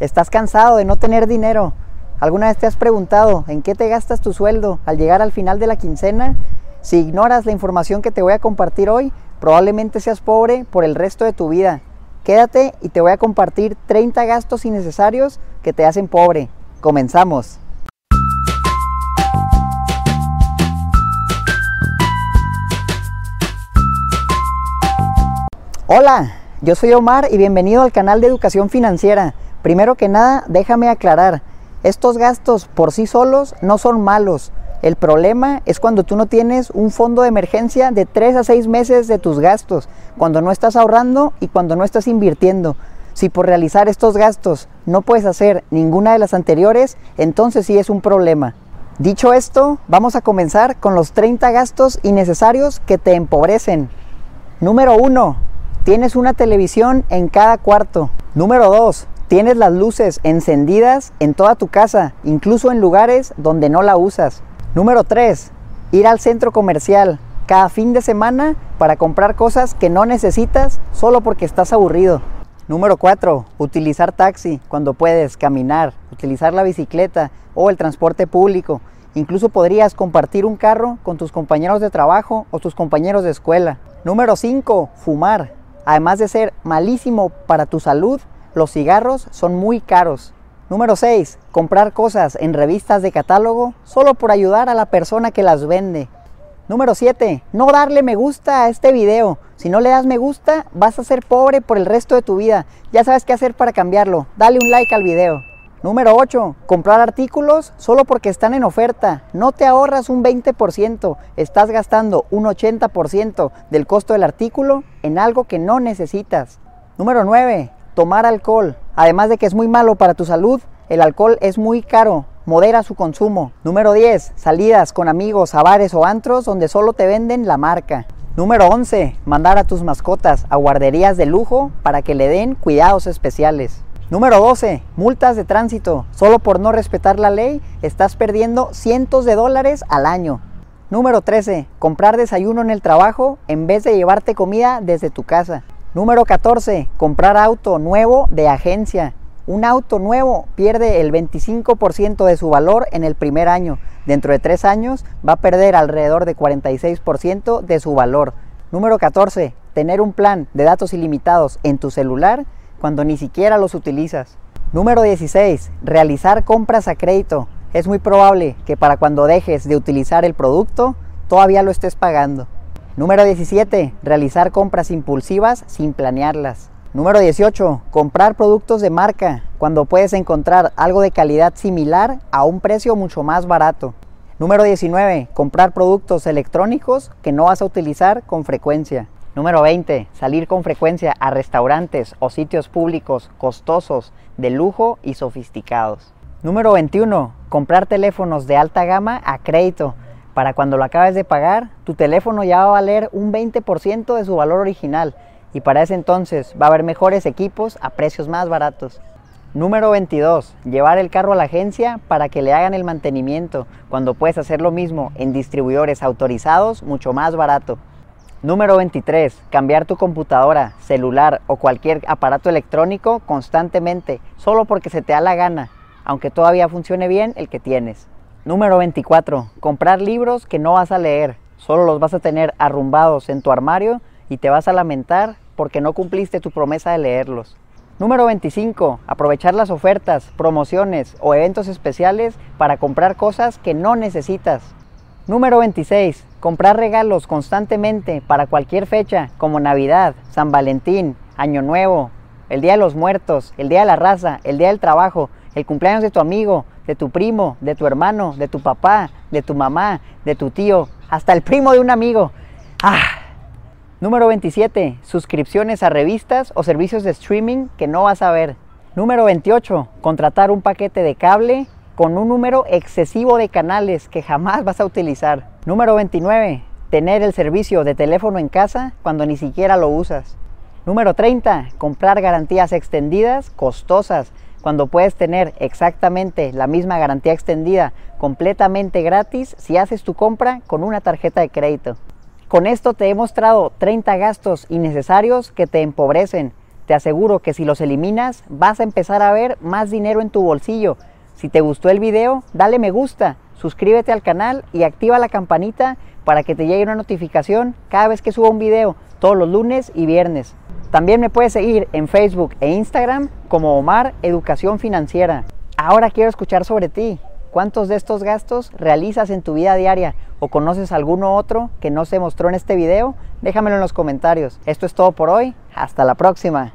¿Estás cansado de no tener dinero? ¿Alguna vez te has preguntado en qué te gastas tu sueldo al llegar al final de la quincena? Si ignoras la información que te voy a compartir hoy, probablemente seas pobre por el resto de tu vida. Quédate y te voy a compartir 30 gastos innecesarios que te hacen pobre. Comenzamos. Hola, yo soy Omar y bienvenido al canal de Educación Financiera. Primero que nada, déjame aclarar, estos gastos por sí solos no son malos. El problema es cuando tú no tienes un fondo de emergencia de 3 a 6 meses de tus gastos, cuando no estás ahorrando y cuando no estás invirtiendo. Si por realizar estos gastos no puedes hacer ninguna de las anteriores, entonces sí es un problema. Dicho esto, vamos a comenzar con los 30 gastos innecesarios que te empobrecen. Número 1 Tienes una televisión en cada cuarto. Número 2. Tienes las luces encendidas en toda tu casa, incluso en lugares donde no la usas. Número 3. Ir al centro comercial cada fin de semana para comprar cosas que no necesitas solo porque estás aburrido. Número 4. Utilizar taxi cuando puedes caminar, utilizar la bicicleta o el transporte público. Incluso podrías compartir un carro con tus compañeros de trabajo o tus compañeros de escuela. Número 5. Fumar. Además de ser malísimo para tu salud, los cigarros son muy caros. Número 6. Comprar cosas en revistas de catálogo solo por ayudar a la persona que las vende. Número 7. No darle me gusta a este video. Si no le das me gusta, vas a ser pobre por el resto de tu vida. Ya sabes qué hacer para cambiarlo. Dale un like al video. Número 8. Comprar artículos solo porque están en oferta. No te ahorras un 20%, estás gastando un 80% del costo del artículo en algo que no necesitas. Número 9. Tomar alcohol. Además de que es muy malo para tu salud, el alcohol es muy caro. Modera su consumo. Número 10. Salidas con amigos a bares o antros donde solo te venden la marca. Número 11. Mandar a tus mascotas a guarderías de lujo para que le den cuidados especiales. Número 12. Multas de tránsito. Solo por no respetar la ley estás perdiendo cientos de dólares al año. Número 13. Comprar desayuno en el trabajo en vez de llevarte comida desde tu casa. Número 14. Comprar auto nuevo de agencia. Un auto nuevo pierde el 25% de su valor en el primer año. Dentro de tres años va a perder alrededor de 46% de su valor. Número 14. Tener un plan de datos ilimitados en tu celular cuando ni siquiera los utilizas. Número 16. Realizar compras a crédito. Es muy probable que para cuando dejes de utilizar el producto, todavía lo estés pagando. Número 17. Realizar compras impulsivas sin planearlas. Número 18. Comprar productos de marca cuando puedes encontrar algo de calidad similar a un precio mucho más barato. Número 19. Comprar productos electrónicos que no vas a utilizar con frecuencia. Número 20. Salir con frecuencia a restaurantes o sitios públicos costosos, de lujo y sofisticados. Número 21. Comprar teléfonos de alta gama a crédito. Para cuando lo acabes de pagar, tu teléfono ya va a valer un 20% de su valor original y para ese entonces va a haber mejores equipos a precios más baratos. Número 22. Llevar el carro a la agencia para que le hagan el mantenimiento cuando puedes hacer lo mismo en distribuidores autorizados mucho más barato. Número 23. Cambiar tu computadora, celular o cualquier aparato electrónico constantemente, solo porque se te da la gana, aunque todavía funcione bien el que tienes. Número 24. Comprar libros que no vas a leer, solo los vas a tener arrumbados en tu armario y te vas a lamentar porque no cumpliste tu promesa de leerlos. Número 25. Aprovechar las ofertas, promociones o eventos especiales para comprar cosas que no necesitas. Número 26. Comprar regalos constantemente para cualquier fecha, como Navidad, San Valentín, Año Nuevo, el Día de los Muertos, el Día de la Raza, el Día del Trabajo, el cumpleaños de tu amigo, de tu primo, de tu hermano, de tu papá, de tu mamá, de tu tío, hasta el primo de un amigo. Ah. Número 27. Suscripciones a revistas o servicios de streaming que no vas a ver. Número 28. Contratar un paquete de cable con un número excesivo de canales que jamás vas a utilizar. Número 29. Tener el servicio de teléfono en casa cuando ni siquiera lo usas. Número 30. Comprar garantías extendidas costosas cuando puedes tener exactamente la misma garantía extendida completamente gratis si haces tu compra con una tarjeta de crédito. Con esto te he mostrado 30 gastos innecesarios que te empobrecen. Te aseguro que si los eliminas vas a empezar a ver más dinero en tu bolsillo. Si te gustó el video, dale me gusta, suscríbete al canal y activa la campanita para que te llegue una notificación cada vez que suba un video, todos los lunes y viernes. También me puedes seguir en Facebook e Instagram como Omar Educación Financiera. Ahora quiero escuchar sobre ti. ¿Cuántos de estos gastos realizas en tu vida diaria o conoces alguno otro que no se mostró en este video? Déjamelo en los comentarios. Esto es todo por hoy. Hasta la próxima.